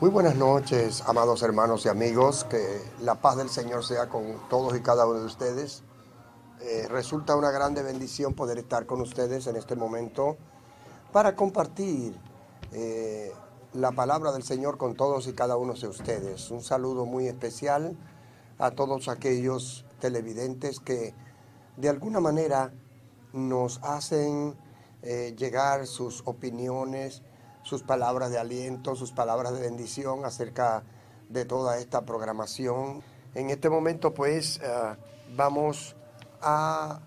Muy buenas noches, amados hermanos y amigos. Que la paz del Señor sea con todos y cada uno de ustedes. Eh, resulta una grande bendición poder estar con ustedes en este momento para compartir eh, la palabra del Señor con todos y cada uno de ustedes. Un saludo muy especial a todos aquellos televidentes que de alguna manera nos hacen eh, llegar sus opiniones, sus palabras de aliento, sus palabras de bendición acerca de toda esta programación. En este momento pues eh, vamos a,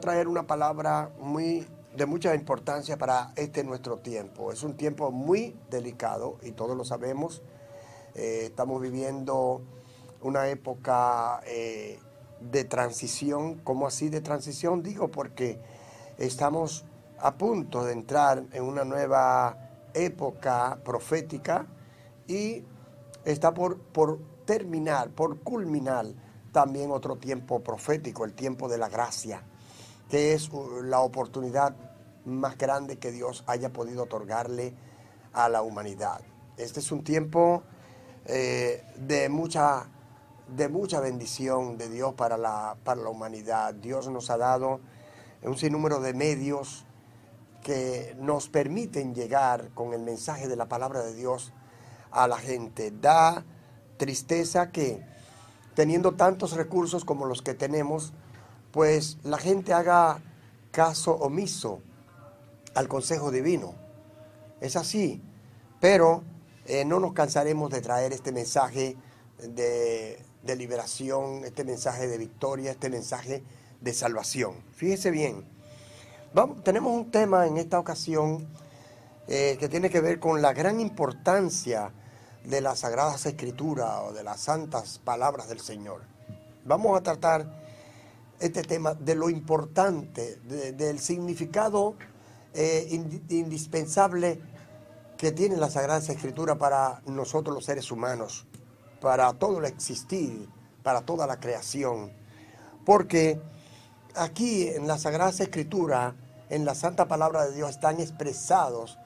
traer una palabra muy de mucha importancia para este nuestro tiempo. Es un tiempo muy delicado y todos lo sabemos. Eh, estamos viviendo una época de transición. ¿Cómo así de transición? Digo porque estamos a punto de entrar en una nueva época profética y está por, por terminar, por culminar también otro tiempo profético, el tiempo de la gracia, que es la oportunidad más grande que Dios haya podido otorgarle a la humanidad. Este es un tiempo eh, de mucha de mucha bendición de Dios para la, para la humanidad. Dios nos ha dado un sinnúmero de medios que nos permiten llegar con el mensaje de la palabra de Dios a la gente. Da tristeza que teniendo tantos recursos como los que tenemos, pues la gente haga caso omiso al consejo divino. Es así, pero eh, no nos cansaremos de traer este mensaje de de liberación, este mensaje de victoria, este mensaje de salvación. Fíjese bien, tenemos un tema en esta ocasión eh, que tiene que ver con la gran importancia de las sagradas escrituras o de las santas palabras del Señor. Vamos a tratar este tema de lo importante, del significado eh, indispensable que tiene la Sagrada Escritura para nosotros los seres humanos para todo el existir, para toda la creación. Porque aquí en la Sagrada Escritura, en la Santa Palabra de Dios, están expresados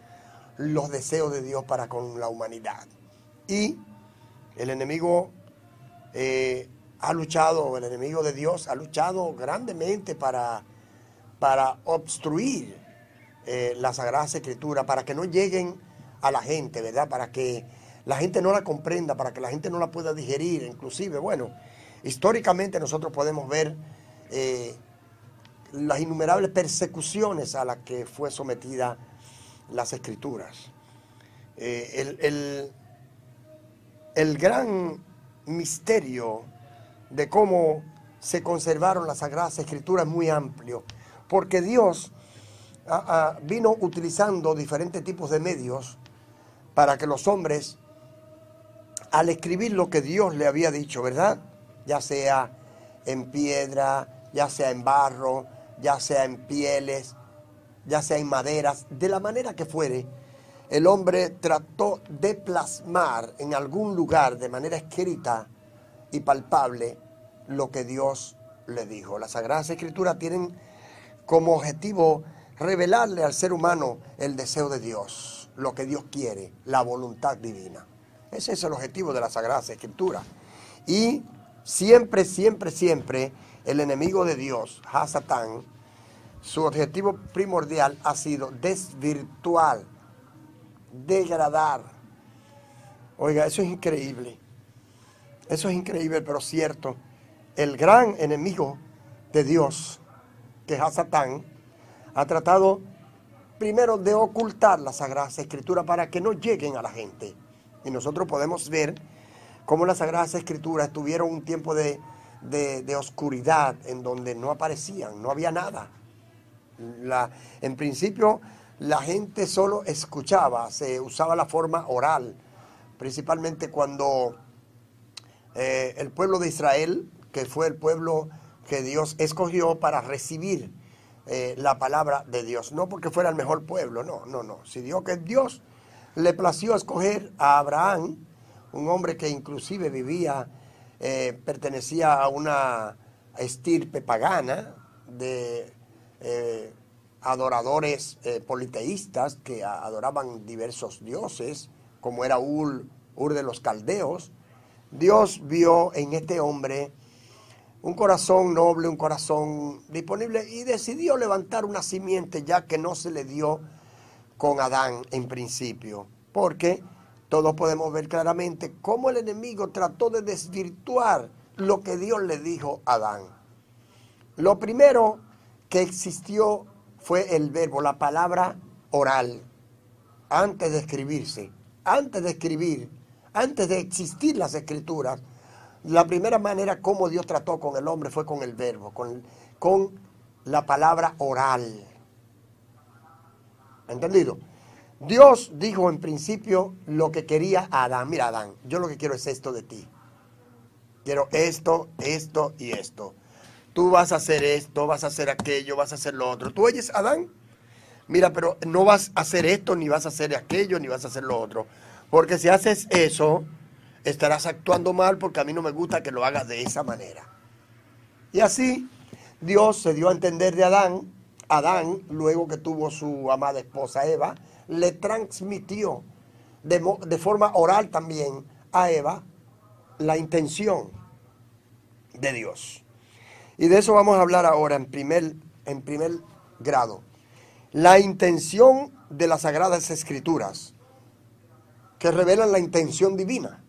los deseos de Dios para con la humanidad. Y el enemigo eh, ha luchado, el enemigo de Dios ha luchado grandemente para, para obstruir eh, la Sagrada Escritura, para que no lleguen a la gente, ¿verdad? Para que la gente no la comprenda, para que la gente no la pueda digerir. Inclusive, bueno, históricamente nosotros podemos ver eh, las innumerables persecuciones a las que fue sometida las escrituras. Eh, el, el, gran misterio de cómo se conservaron las sagradas escrituras es muy amplio, porque Dios vino utilizando diferentes tipos de medios para que los hombres al escribir lo que Dios le había dicho, ¿verdad? Ya sea en piedra, ya sea en barro, ya sea en pieles, ya sea en maderas, de la manera que fuere, el hombre trató de plasmar en algún lugar de manera escrita y palpable lo que Dios le dijo. Las Sagradas Escrituras tienen como objetivo revelarle al ser humano el deseo de Dios, lo que Dios quiere, la voluntad divina. Ese es el objetivo de la Sagrada Escritura. Y siempre, siempre, siempre el enemigo de Dios, Hasatán, su objetivo primordial ha sido desvirtuar, degradar. Oiga, eso es increíble. Eso es increíble, pero cierto. El gran enemigo de Dios, que es Hasatán, ha tratado primero de ocultar la Sagrada Escritura para que no lleguen a la gente. Y nosotros podemos ver cómo las Sagradas Escrituras tuvieron un tiempo de, oscuridad en donde no aparecían, no había nada. En principio la gente solo escuchaba, se usaba la forma oral, principalmente cuando eh, el pueblo de Israel, que fue el pueblo que Dios escogió para recibir eh, la palabra de Dios, no porque fuera el mejor pueblo, no, no, no, si Dios que Dios le plació escoger a Abraham, un hombre que inclusive vivía, eh, pertenecía a una estirpe pagana de eh, adoradores eh, politeístas que adoraban diversos dioses, como era Ur, Ur de los Caldeos, Dios vio en este hombre un corazón noble, un corazón disponible y decidió levantar una simiente ya que no se le dio con Adán en principio, porque todos podemos ver claramente cómo el enemigo trató de desvirtuar lo que Dios le dijo a Adán. Lo primero que existió fue el verbo, la palabra oral, antes de escribirse, antes de escribir, antes de existir las escrituras. La primera manera como Dios trató con el hombre fue con el verbo, con, con la palabra oral. ¿Entendido? Dios dijo en principio lo que quería a Adán. Mira, Adán, yo lo que quiero es esto de ti. Quiero esto, esto y esto. Tú vas a hacer esto, vas a hacer aquello, vas a hacer lo otro. ¿Tú oyes, Adán? Mira, pero no vas a hacer esto, ni vas a hacer aquello, ni vas a hacer lo otro. Porque si haces eso, estarás actuando mal porque a mí no me gusta que lo hagas de esa manera. Y así Dios se dio a entender de Adán. Adán, luego que tuvo su amada esposa Eva, le transmitió de, de forma oral también a Eva la intención de Dios. Y de eso vamos a hablar ahora en primer, en primer grado. La intención de las Sagradas Escrituras que revelan la intención divina.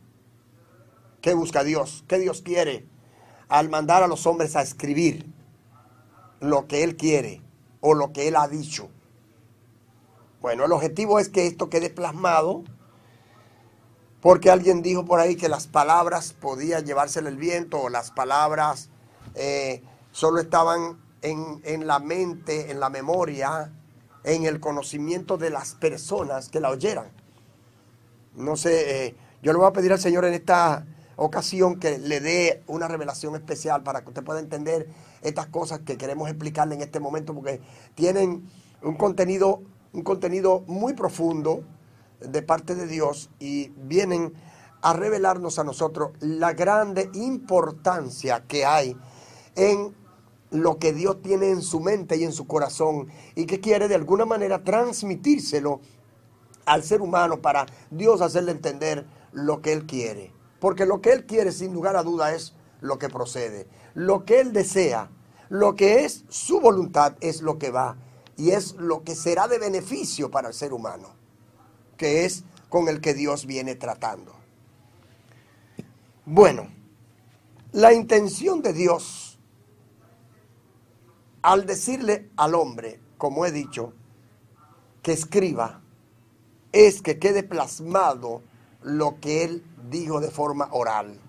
¿Qué busca Dios? ¿Qué Dios quiere al mandar a los hombres a escribir lo que Él quiere o lo que Él ha dicho? Bueno, el objetivo es que esto quede plasmado porque alguien dijo por ahí que las palabras podían llevársele el viento o las palabras eh, solo estaban en, en la mente, en la memoria, en el conocimiento de las personas que la oyeran. No sé, eh, yo le voy a pedir al Señor en esta ocasión que le dé una revelación especial para que usted pueda entender estas cosas que queremos explicarle en este momento porque tienen un contenido, un contenido muy profundo de parte de Dios y vienen a revelarnos a nosotros la grande importancia que hay en lo que Dios tiene en su mente y en su corazón y que quiere de alguna manera transmitírselo al ser humano para Dios hacerle entender lo que Él quiere. Porque lo que Él quiere, sin lugar a duda, es lo que procede. Lo que Él desea, lo que es su voluntad, es lo que va. Y es lo que será de beneficio para el ser humano, que es con el que Dios viene tratando. Bueno, la intención de Dios al decirle al hombre, como he dicho, que escriba, es que quede plasmado lo que Él dijo de forma oral.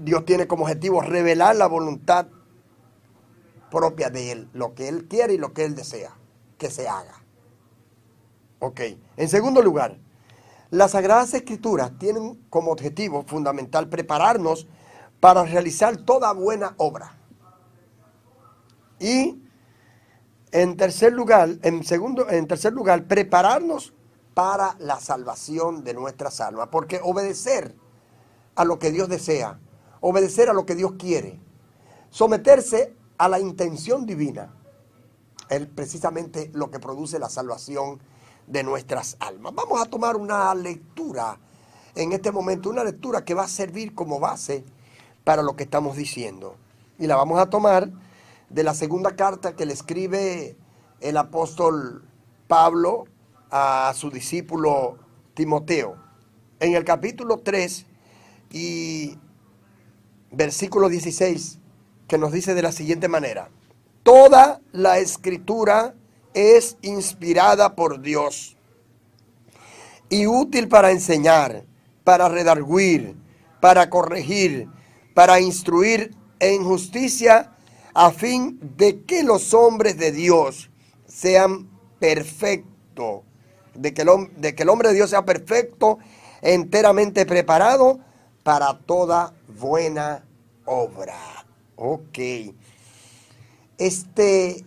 Dios tiene como objetivo revelar la voluntad propia de Él, lo que Él quiere y lo que Él desea que se haga. Ok. En segundo lugar, las Sagradas Escrituras tienen como objetivo fundamental prepararnos para realizar toda buena obra. Y en tercer lugar, en segundo, en tercer lugar, prepararnos para la salvación de nuestras almas, porque obedecer a lo que Dios desea, obedecer a lo que Dios quiere, someterse a la intención divina, es precisamente lo que produce la salvación de nuestras almas. Vamos a tomar una lectura en este momento, una lectura que va a servir como base para lo que estamos diciendo. Y la vamos a tomar de la segunda carta que le escribe el apóstol Pablo a su discípulo Timoteo. En el capítulo 3 y versículo 16, que nos dice de la siguiente manera, toda la escritura es inspirada por Dios y útil para enseñar, para redarguir, para corregir, para instruir en justicia, a fin de que los hombres de Dios sean perfectos, de que, el, hombre de Dios sea perfecto, enteramente preparado para toda buena obra. Ok. Este,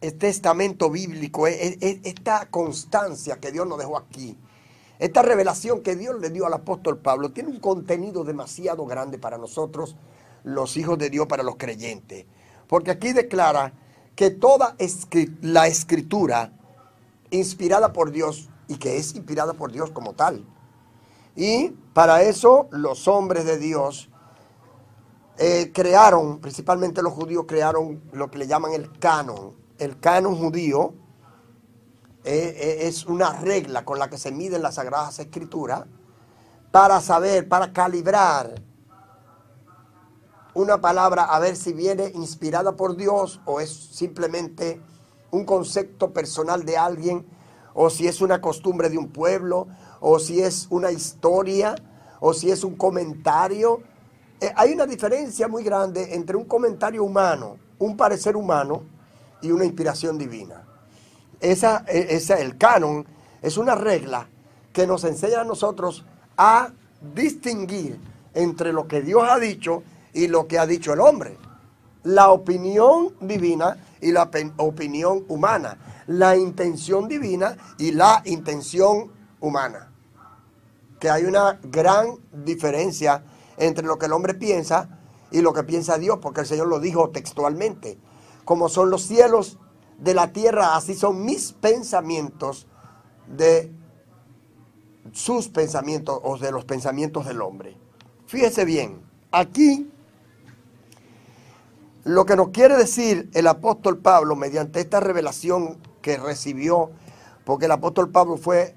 este estamento bíblico, e, e, e, esta constancia que Dios nos dejó aquí, esta revelación que Dios le dio al apóstol Pablo, tiene un contenido demasiado grande para nosotros los hijos de Dios para los creyentes. Porque aquí declara que toda la escritura inspirada por Dios y que es inspirada por Dios como tal. Y para eso los hombres de Dios eh, crearon, principalmente los judíos crearon lo que le llaman el canon. El canon judío eh, eh, es una regla con la que se miden las sagradas escrituras para saber, para calibrar una palabra a ver si viene inspirada por Dios o es simplemente un concepto personal de alguien o si es una costumbre de un pueblo o si es una historia o si es un comentario. Eh, hay una diferencia muy grande entre un comentario humano, un parecer humano y una inspiración divina. Esa, e, esa, el canon es una regla que nos enseña a nosotros a distinguir entre lo que Dios ha dicho y lo que ha dicho el hombre. La opinión divina y la opinión humana. La intención divina y la intención humana. Que hay una gran diferencia entre lo que el hombre piensa y lo que piensa Dios, porque el Señor lo dijo textualmente. Como son los cielos de la tierra, así son mis pensamientos de sus pensamientos o de los pensamientos del hombre. Fíjese bien, aquí lo que nos quiere decir el apóstol Pablo mediante esta revelación que recibió, porque el apóstol Pablo fue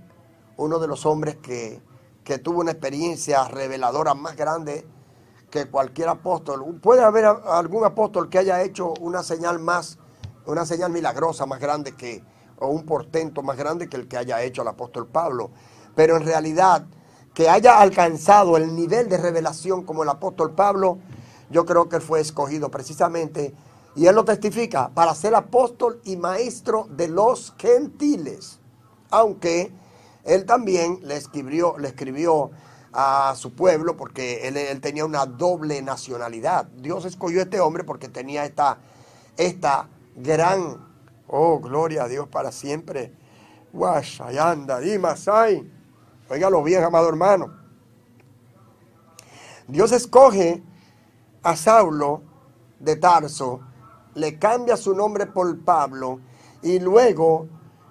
uno de los hombres que, que tuvo una experiencia reveladora más grande que cualquier apóstol. Puede haber algún apóstol que haya hecho una señal más, una señal milagrosa más grande que, o un portento más grande que el que haya hecho el apóstol Pablo. Pero en realidad, que haya alcanzado el nivel de revelación como el apóstol Pablo, yo creo que él fue escogido precisamente, y él lo testifica, para ser apóstol y maestro de los gentiles. Aunque él también le escribió, le escribió a su pueblo porque él, tenía una doble nacionalidad. Dios escogió a este hombre porque tenía esta, esta gran, oh, gloria a Dios para siempre. Guashayanda, Dimasai. Óigalo bien, amado hermano. Dios escoge a Saulo de Tarso, le cambia su nombre por Pablo y luego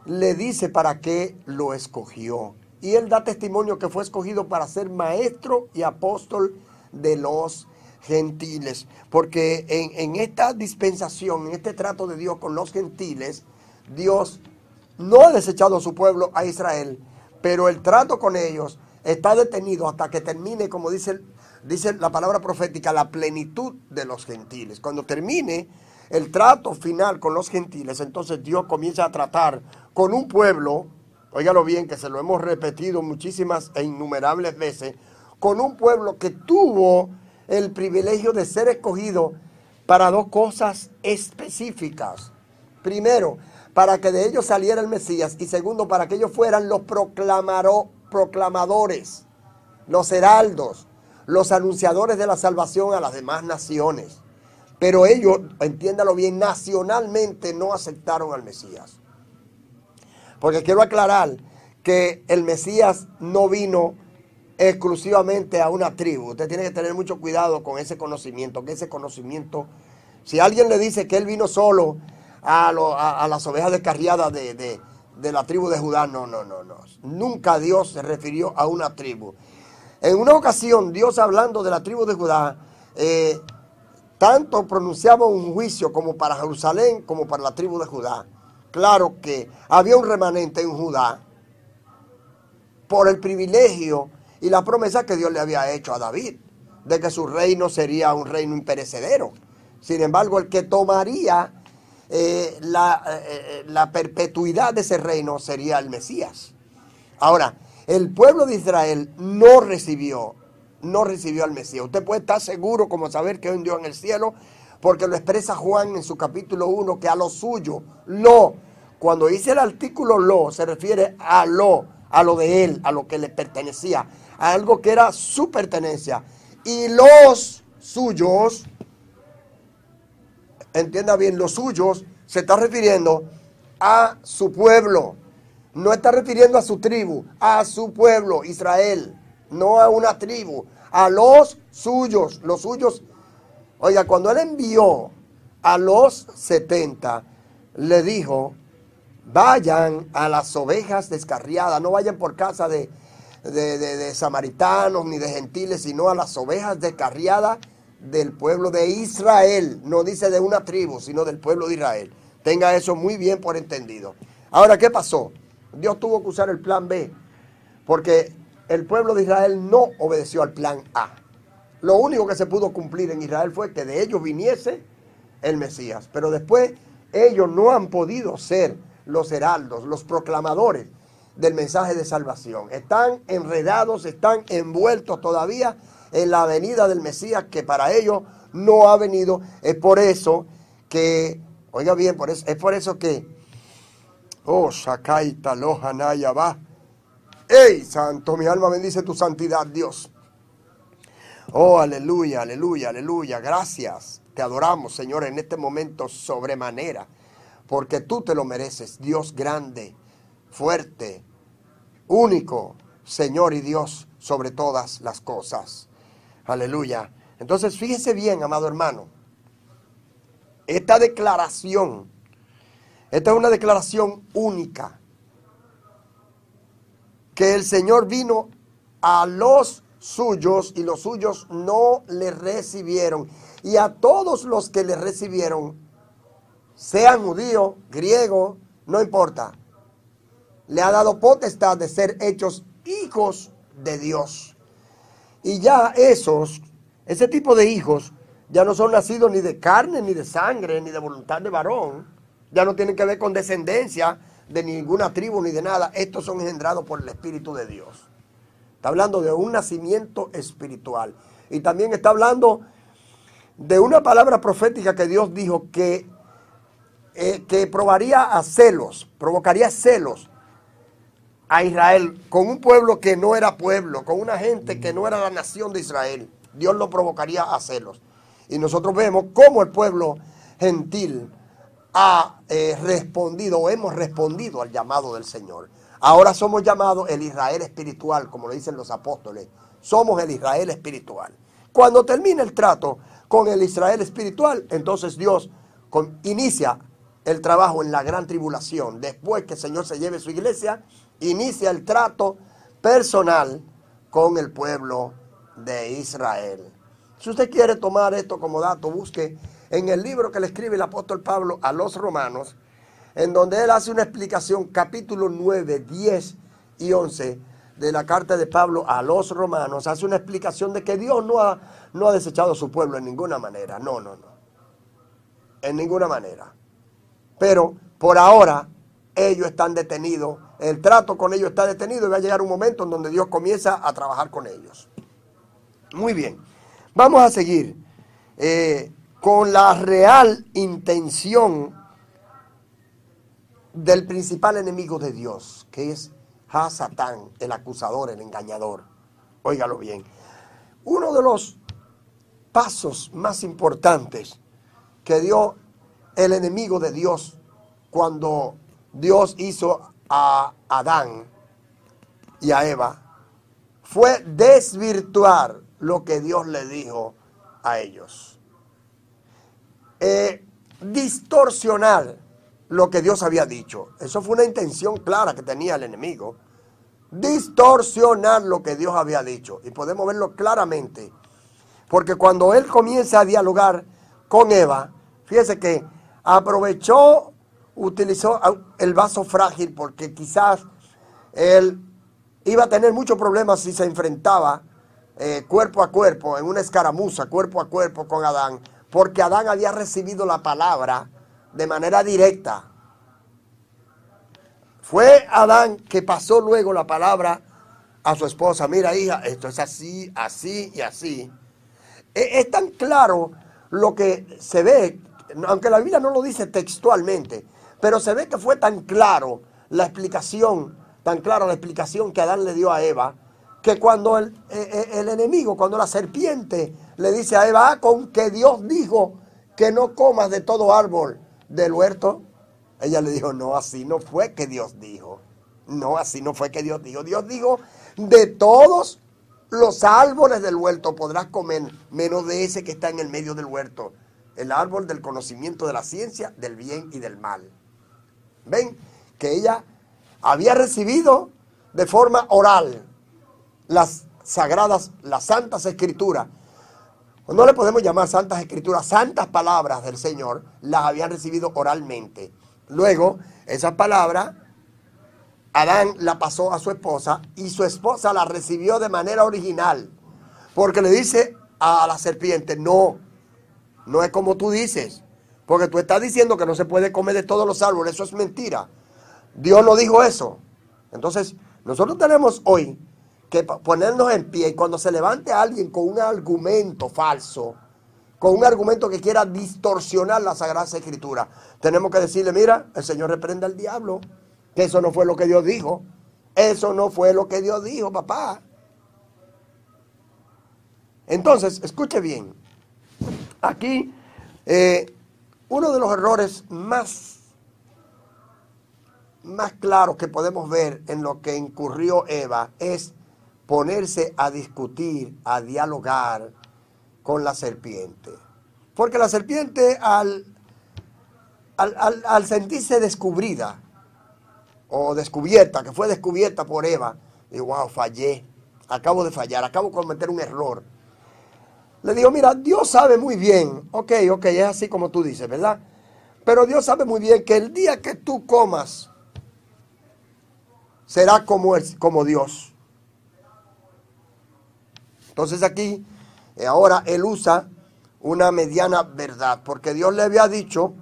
le dice para qué lo escogió. Y él da testimonio que fue escogido para ser maestro y apóstol de los gentiles. Porque en, en, esta dispensación, en este trato de Dios con los gentiles, Dios no ha desechado a su pueblo, a Israel, pero el trato con ellos está detenido hasta que termine, como dice dice la palabra profética, la plenitud de los gentiles. Cuando termine el trato final con los gentiles, entonces Dios comienza a tratar con un pueblo, óigalo bien, que se lo hemos repetido muchísimas e innumerables veces, con un pueblo que tuvo el privilegio de ser escogido para dos cosas específicas. Primero, para que de ellos saliera el Mesías y segundo, para que ellos fueran los proclamadores, los heraldos, los anunciadores de la salvación a las demás naciones. Pero ellos, entiéndalo bien, nacionalmente no aceptaron al Mesías. Porque quiero aclarar que el Mesías no vino exclusivamente a una tribu. Usted tiene que tener mucho cuidado con ese conocimiento, que ese conocimiento, si alguien le dice que él vino solo a, las ovejas descarriadas de, de la tribu de Judá, no, no, no, no. Nunca Dios se refirió a una tribu. En una ocasión, Dios hablando de la tribu de Judá, eh, tanto pronunciaba un juicio como para Jerusalén como para la tribu de Judá. Claro que había un remanente en Judá por el privilegio y la promesa que Dios le había hecho a David, de que su reino sería un reino imperecedero. Sin embargo, el que tomaría eh, eh, la perpetuidad de ese reino sería el Mesías. Ahora, el pueblo de Israel no recibió, no recibió al Mesías. Usted puede estar seguro como saber que hay un Dios en el cielo, porque lo expresa Juan en su capítulo 1, que a lo suyo, lo, cuando dice el artículo lo, se refiere a lo, a lo de él, a lo que le pertenecía, a algo que era su pertenencia. Y los suyos, entienda bien, los suyos se está refiriendo a su pueblo no está refiriendo a su tribu, a su pueblo, Israel, no a una tribu, a los suyos, los suyos. Oiga, cuando él envió a los 70, le dijo, vayan a las ovejas descarriadas, no vayan por casa de, de, samaritanos ni de gentiles, sino a las ovejas descarriadas del pueblo de Israel. No dice de una tribu, sino del pueblo de Israel. Tenga eso muy bien por entendido. Ahora, ¿qué pasó? Dios tuvo que usar el plan B, porque el pueblo de Israel no obedeció al plan A. Lo único que se pudo cumplir en Israel fue que de ellos viniese el Mesías. Pero después ellos no han podido ser los heraldos, los proclamadores del mensaje de salvación. Están enredados, están envueltos todavía en la venida del Mesías que para ellos no ha venido. Es por eso que, oiga bien, por eso, es por eso que, oh, Shakaita Lohanaya va. ¡Ey, santo! Mi alma bendice tu santidad, Dios. Oh, aleluya, aleluya, aleluya. Gracias. Te adoramos, Señor, en este momento sobremanera, porque tú te lo mereces, Dios grande, fuerte, único, Señor y Dios sobre todas las cosas. Aleluya. Entonces, fíjese bien, amado hermano, esta declaración, esta es una declaración única, que el Señor vino a los suyos y los suyos no le recibieron. Y a todos los que le recibieron, sean judíos, griegos, no importa, le ha dado potestad de ser hechos hijos de Dios. Y ya esos, ese tipo de hijos, ya no son nacidos ni de carne, ni de sangre, ni de voluntad de varón. Ya no tienen que ver con descendencia de ninguna tribu ni de nada. Estos son engendrados por el Espíritu de Dios. Está hablando de un nacimiento espiritual. Y también está hablando de una palabra profética que Dios dijo que, eh, que probaría a celos, provocaría celos a Israel con un pueblo que no era pueblo, con una gente que no era la nación de Israel. Dios lo provocaría a celos. Y nosotros vemos cómo el pueblo gentil ha eh, respondido o hemos respondido al llamado del Señor. Ahora somos llamados el Israel espiritual, como lo dicen los apóstoles. Somos el Israel espiritual. Cuando termina el trato con el Israel espiritual, entonces Dios inicia el trabajo en la gran tribulación. Después que el Señor se lleve su iglesia, inicia el trato personal con el pueblo de Israel. Si usted quiere tomar esto como dato, busque en el libro que le escribe el apóstol Pablo a los romanos, en donde él hace una explicación, capítulo 9, 10 y 11 de la carta de Pablo a los romanos, hace una explicación de que Dios no ha, no ha desechado a su pueblo en ninguna manera. No, no, no. En ninguna manera. Pero por ahora ellos están detenidos el trato con ellos está detenido y va a llegar un momento en donde Dios comienza a trabajar con ellos. Muy bien, vamos a seguir eh, con la real intención del principal enemigo de Dios, que es Hasatán, el acusador, el engañador. Óigalo bien. Uno de los pasos más importantes que dio el enemigo de Dios cuando Dios hizo a Adán y a Eva fue desvirtuar lo que Dios le dijo a ellos. Eh, distorsionar lo que Dios había dicho. Eso fue una intención clara que tenía el enemigo. Distorsionar lo que Dios había dicho. Y podemos verlo claramente. Porque cuando él comienza a dialogar con Eva, fíjese que aprovechó utilizó el vaso frágil porque quizás él iba a tener muchos problemas si se enfrentaba eh, cuerpo a cuerpo, en una escaramuza, cuerpo a cuerpo con Adán, porque Adán había recibido la palabra de manera directa. Fue Adán que pasó luego la palabra a su esposa, mira hija, esto es así, así y así. E, es tan claro lo que se ve, aunque la Biblia no lo dice textualmente, pero se ve que fue tan claro la explicación, tan clara la explicación que Adán le dio a Eva, que cuando el, eh, eh, el, enemigo, cuando la serpiente le dice a Eva, con que Dios dijo que no comas de todo árbol del huerto, ella le dijo, no, así no fue que Dios dijo. No, así no fue que Dios dijo. Dios dijo, de todos los árboles del huerto podrás comer, menos de ese que está en el medio del huerto, el árbol del conocimiento de la ciencia, del bien y del mal. ¿Ven? que ella había recibido de forma oral las sagradas, las santas escrituras. No le podemos llamar santas escrituras, santas palabras del Señor, las habían recibido oralmente. Luego, esas palabras, Adán la pasó a su esposa y su esposa la recibió de manera original. Porque le dice a la serpiente, no, no es como tú dices. Porque tú estás diciendo que no se puede comer de todos los árboles. Eso es mentira. Dios no dijo eso. Entonces, nosotros tenemos hoy que ponernos en pie y cuando se levante alguien con un argumento falso, con un argumento que quiera distorsionar la Sagrada Escritura, tenemos que decirle, mira, el Señor reprende al diablo, que eso no fue lo que Dios dijo. Eso no fue lo que Dios dijo, papá. Entonces, escuche bien. Aquí, eh, uno de los errores más, más claros que podemos ver en lo que incurrió Eva es ponerse a discutir, a dialogar con la serpiente. Porque la serpiente al, al, sentirse descubrida o descubierta, que fue descubierta por Eva, digo, wow, fallé, acabo de fallar, acabo de cometer un error. Le digo, mira, Dios sabe muy bien, ok, ok, es así como tú dices, ¿verdad? Pero Dios sabe muy bien que el día que tú comas será como, como Dios. Entonces aquí, eh, ahora él usa una mediana verdad, porque Dios le había dicho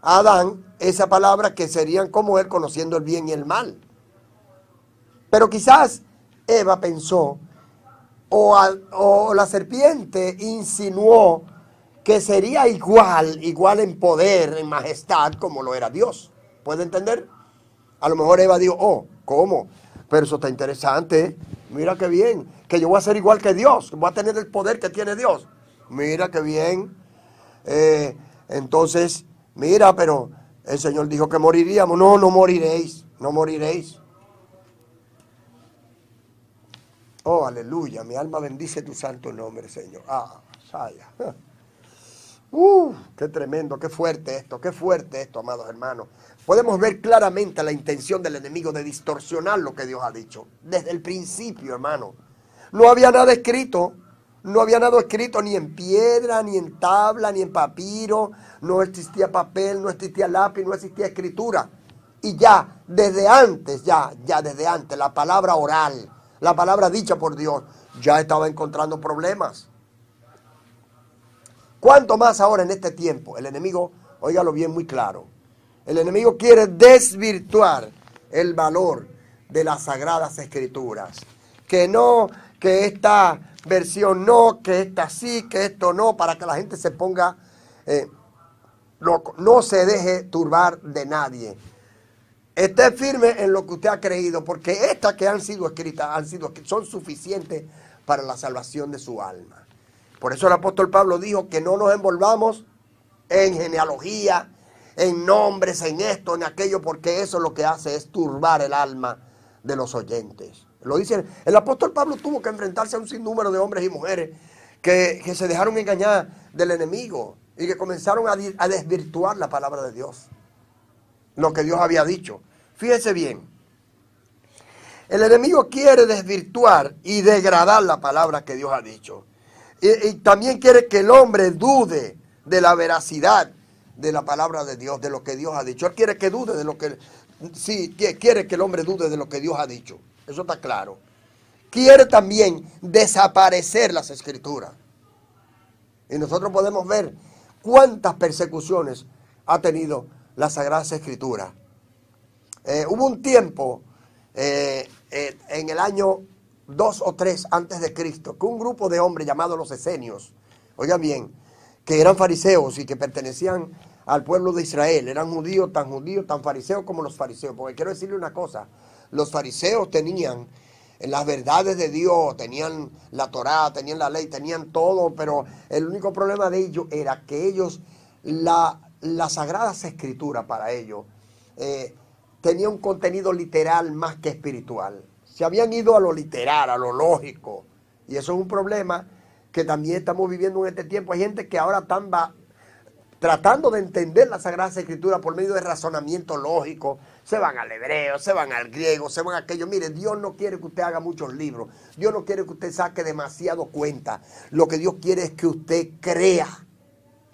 a Adán esa palabra que serían como él conociendo el bien y el mal. Pero quizás Eva pensó o, la serpiente insinuó que sería igual, igual en poder, en majestad, como lo era Dios. ¿Puede entender? A lo mejor Eva dijo, oh, ¿cómo? Pero eso está interesante. Mira qué bien, que yo voy a ser igual que Dios, voy a tener el poder que tiene Dios. Mira qué bien. Eh, entonces, mira, pero el Señor dijo que moriríamos. No, no moriréis, no moriréis. Oh, aleluya, mi alma bendice tu santo nombre, Señor. Ah, saya. Uh, qué tremendo, qué fuerte esto, qué fuerte esto, amados hermanos. Podemos ver claramente la intención del enemigo de distorsionar lo que Dios ha dicho. Desde el principio, hermano. No había nada escrito. No había nada escrito ni en piedra, ni en tabla, ni en papiro. No existía papel, no existía lápiz, no existía escritura. Y ya, desde antes, ya, ya desde antes, la palabra oral, la palabra dicha por Dios, ya estaba encontrando problemas. ¿Cuánto más ahora en este tiempo? El enemigo, óigalo bien muy claro, el enemigo quiere desvirtuar el valor de las sagradas escrituras. Que no, que esta versión no, que esta sí, que esto no, para que la gente se ponga, eh, no, no se deje turbar de nadie. Esté firme en lo que usted ha creído, porque estas que han sido escritas han sido, son suficientes para la salvación de su alma. Por eso el apóstol Pablo dijo que no nos envolvamos en genealogía, en nombres, en esto, en aquello, porque eso lo que hace es turbar el alma de los oyentes. Lo el apóstol Pablo tuvo que enfrentarse a un sinnúmero de hombres y mujeres que, se dejaron engañar del enemigo y que comenzaron a, a desvirtuar la palabra de Dios, lo que Dios había dicho. Fíjese bien. El enemigo quiere desvirtuar y degradar la palabra que Dios ha dicho. Y, también quiere que el hombre dude de la veracidad de la palabra de Dios, de lo que Dios ha dicho. Él quiere que dude de lo que... Sí, quiere que el hombre dude de lo que Dios ha dicho. Eso está claro. Quiere también desaparecer las escrituras. Y nosotros podemos ver cuántas persecuciones ha tenido las Sagradas Escrituras. Eh, hubo un tiempo eh, eh, en el año 2 o 3 antes de Cristo que un grupo de hombres llamados los esenios, oigan bien, que eran fariseos y que pertenecían al pueblo de Israel, eran judíos, tan judíos, tan fariseos como los fariseos. Porque quiero decirle una cosa, los fariseos tenían las verdades de Dios, tenían la Torá, tenían la ley, tenían todo, pero el único problema de ellos era que ellos, la, las sagradas escrituras para ellos, tenía un contenido literal más que espiritual. Se habían ido a lo literal, a lo lógico. Y eso es un problema que también estamos viviendo en este tiempo. Hay gente que ahora están tratando de entender la Sagrada Escritura por medio de razonamiento lógico, se van al hebreo, se van al griego, se van a aquello. Mire, Dios no quiere que usted haga muchos libros. Dios no quiere que usted saque demasiado cuenta. Lo que Dios quiere es que usted crea.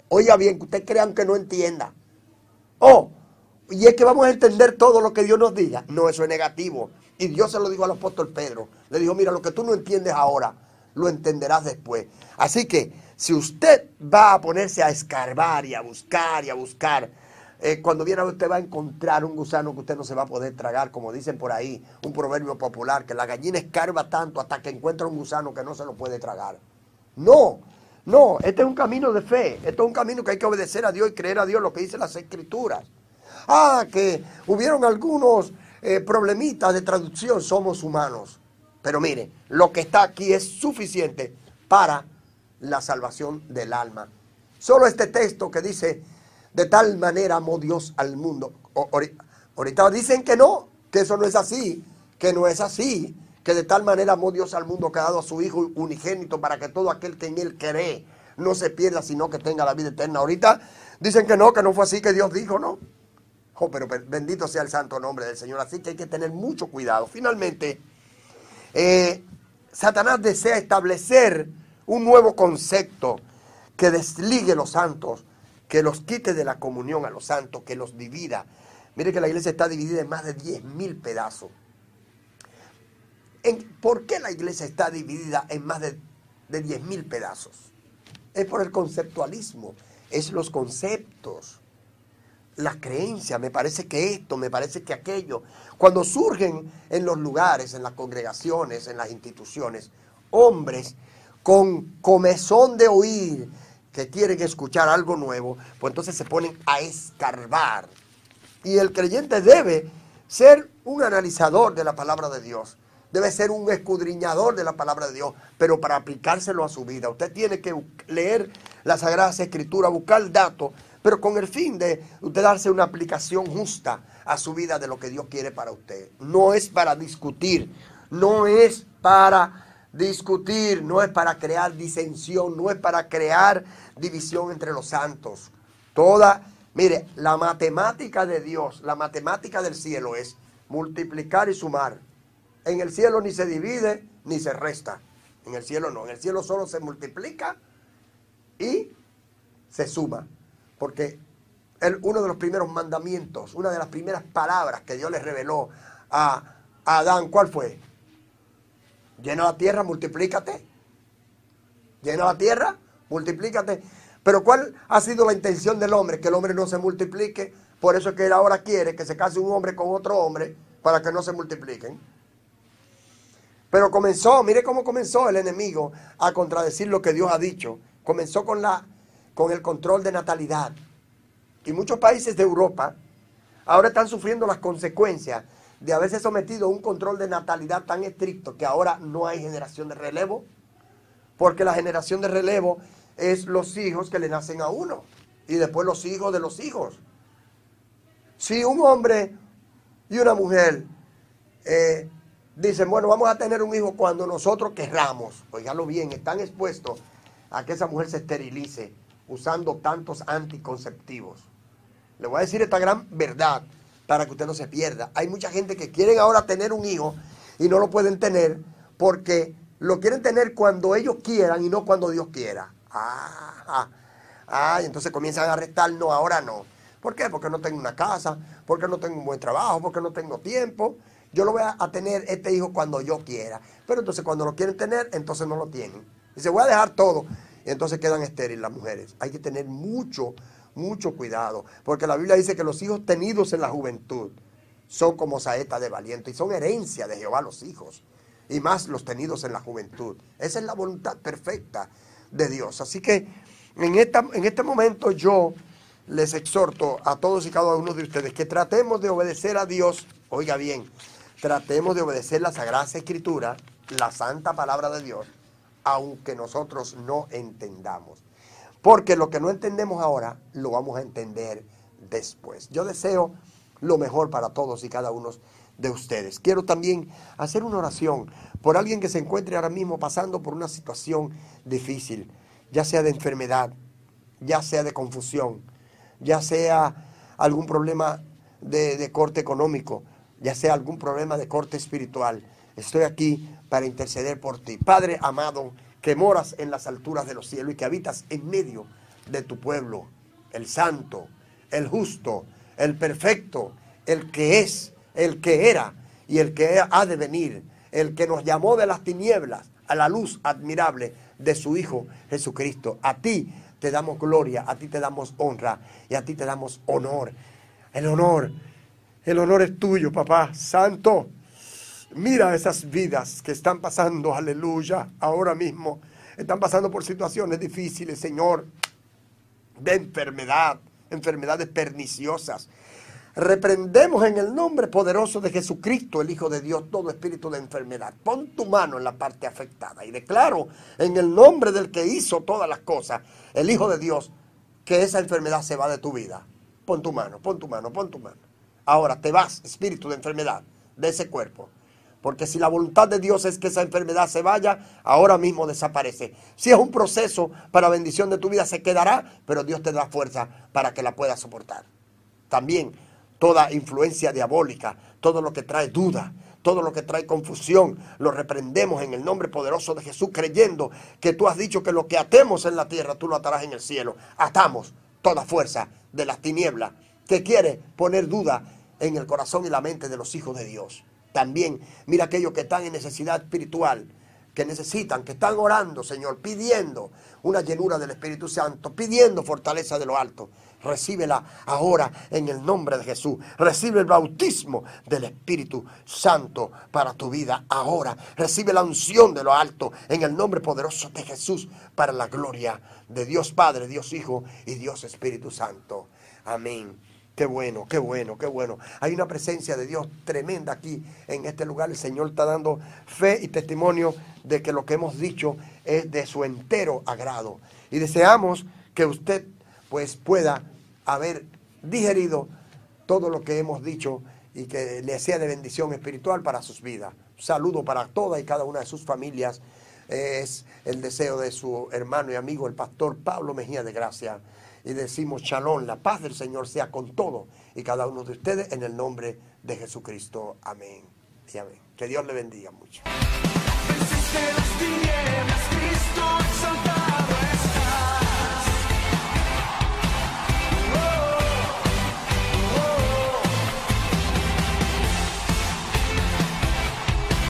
Oiga bien, que usted crea aunque no entienda. Oh, y es que vamos a entender todo lo que Dios nos diga. No, eso es negativo. Y Dios se lo dijo al apóstol Pedro. Le dijo, mira, lo que tú no entiendes ahora, lo entenderás después. Así que si usted va a ponerse a escarbar y a buscar y a buscar, eh, cuando viene usted va a encontrar un gusano que usted no se va a poder tragar, como dicen por ahí, un proverbio popular, que la gallina escarba tanto hasta que encuentra un gusano que no se lo puede tragar. No, no, este es un camino de fe, este es un camino que hay que obedecer a Dios y creer a Dios lo que dice las escrituras. Ah, que hubieron algunos eh, problemitas de traducción, somos humanos. Pero mire, lo que está aquí es suficiente para la salvación del alma. Solo este texto que dice, de tal manera amó Dios al mundo. ahorita dicen que no, que eso no es así, que no es así, que de tal manera amó Dios al mundo que ha dado a su Hijo unigénito para que todo aquel que en él cree no se pierda, sino que tenga la vida eterna. Ahorita dicen que no, que no fue así que Dios dijo, ¿no? Oh, pero bendito sea el santo nombre del Señor. Así que hay que tener mucho cuidado. Finalmente, eh, Satanás desea establecer un nuevo concepto que desligue los santos que los quite de la comunión a los santos, que los divida. Mire que la iglesia está dividida en más de 10 mil pedazos. ¿Por qué la iglesia está dividida en más de, de 10 mil pedazos? Es por el conceptualismo, es los conceptos, las creencias, me parece que esto, me parece que aquello. Cuando surgen en los lugares, en las congregaciones, en las instituciones, hombres con comezón de oír, que quieren escuchar algo nuevo, pues entonces se ponen a escarbar. Y el creyente debe ser un analizador de la palabra de Dios. Debe ser un escudriñador de la palabra de Dios, pero para aplicárselo a su vida. Usted tiene que leer las Sagradas Escrituras, buscar datos, pero con el fin de usted darse una aplicación justa a su vida de lo que Dios quiere para usted. No es para discutir, no es para discutir, no es para crear disensión, no es para crear división entre los santos. Toda, mire, la matemática de Dios, la matemática del cielo es multiplicar y sumar. En el cielo ni se divide ni se resta. En el cielo no, en el cielo solo se multiplica y se suma. Porque el, uno de los primeros mandamientos, una de las primeras palabras que Dios le reveló a, a Adán, ¿cuál fue? Llena la tierra, multiplícate. Llena la tierra, multiplícate. Pero ¿cuál ha sido la intención del hombre? Que el hombre no se multiplique. Por eso es que él ahora quiere que se case un hombre con otro hombre para que no se multipliquen. Pero comenzó, mire cómo comenzó el enemigo a contradecir lo que Dios ha dicho. Comenzó con, la, con el control de natalidad. Y muchos países de Europa ahora están sufriendo las consecuencias de haberse sometido a un control de natalidad tan estricto que ahora no hay generación de relevo, porque la generación de relevo es los hijos que le nacen a uno y después los hijos de los hijos. Si un hombre y una mujer eh, dicen, bueno, vamos a tener un hijo cuando nosotros querramos, oígalo bien, están expuestos a que esa mujer se esterilice usando tantos anticonceptivos. Le voy a decir esta gran verdad para que usted no se pierda. Hay mucha gente que quieren ahora tener un hijo y no lo pueden tener porque lo quieren tener cuando ellos quieran y no cuando Dios quiera. Ah, ah, y entonces comienzan a restar, no, ahora no. ¿Por qué? Porque no tengo una casa, porque no tengo un buen trabajo, porque no tengo tiempo. Yo lo voy a, tener este hijo cuando yo quiera. Pero entonces cuando lo quieren tener, entonces no lo tienen. Dice, voy a dejar todo. Y entonces quedan estériles las mujeres. Hay que tener mucho, mucho cuidado, porque la Biblia dice que los hijos tenidos en la juventud son como saeta de valiente y son herencia de Jehová los hijos, y más los tenidos en la juventud. Esa es la voluntad perfecta de Dios. Así que en, esta, en este momento yo les exhorto a todos y cada uno de ustedes que tratemos de obedecer a Dios, oiga bien, tratemos de obedecer la Sagrada Escritura, la santa palabra de Dios, aunque nosotros no entendamos. Porque lo que no entendemos ahora lo vamos a entender después. Yo deseo lo mejor para todos y cada uno de ustedes. Quiero también hacer una oración por alguien que se encuentre ahora mismo pasando por una situación difícil, ya sea de enfermedad, ya sea de confusión, ya sea algún problema de, corte económico, ya sea algún problema de corte espiritual, estoy aquí para interceder por ti. Padre amado, que moras en las alturas de los cielos y que habitas en medio de tu pueblo, el santo, el justo, el perfecto, el que es, el que era y el que ha de venir, el que nos llamó de las tinieblas a la luz admirable de su Hijo Jesucristo. A ti te damos gloria, a ti te damos honra y a ti te damos honor. El honor, el honor es tuyo, papá santo. Mira esas vidas que están pasando, aleluya, ahora mismo. Están pasando por situaciones difíciles, Señor, de enfermedad, enfermedades perniciosas. Reprendemos en el nombre poderoso de Jesucristo, el Hijo de Dios, todo espíritu de enfermedad. Pon tu mano en la parte afectada y declaro en el nombre del que hizo todas las cosas, el Hijo de Dios, que esa enfermedad se va de tu vida. Pon tu mano, pon tu mano, pon tu mano. Ahora te vas, espíritu de enfermedad, de ese cuerpo. Porque si la voluntad de Dios es que esa enfermedad se vaya, ahora mismo desaparece. Si es un proceso para bendición de tu vida, se quedará, pero Dios te da fuerza para que la puedas soportar. También toda influencia diabólica, todo lo que trae duda, todo lo que trae confusión, lo reprendemos en el nombre poderoso de Jesús, creyendo que tú has dicho que lo que atemos en la tierra, tú lo atarás en el cielo. Atamos toda fuerza de las tinieblas que quiere poner duda en el corazón y la mente de los hijos de Dios. También mira aquellos que están en necesidad espiritual, que necesitan, que están orando, Señor, pidiendo una llenura del Espíritu Santo, pidiendo fortaleza de lo alto. Recíbela ahora en el nombre de Jesús. Recibe el bautismo del Espíritu Santo para tu vida ahora. Recibe la unción de lo alto en el nombre poderoso de Jesús para la gloria de Dios Padre, Dios Hijo y Dios Espíritu Santo. Amén. Qué bueno, qué bueno, qué bueno. Hay una presencia de Dios tremenda aquí en este lugar. El Señor está dando fe y testimonio de que lo que hemos dicho es de su entero agrado. Y deseamos que usted pues pueda haber digerido todo lo que hemos dicho y que le sea de bendición espiritual para sus vidas. saludo para toda y cada una de sus familias. Es el deseo de su hermano y amigo, el pastor Pablo Mejía de Gracia. Y decimos, shalom, la paz del Señor sea con todo y cada uno de ustedes en el nombre de Jesucristo. Amén y amén. Que Dios le bendiga mucho.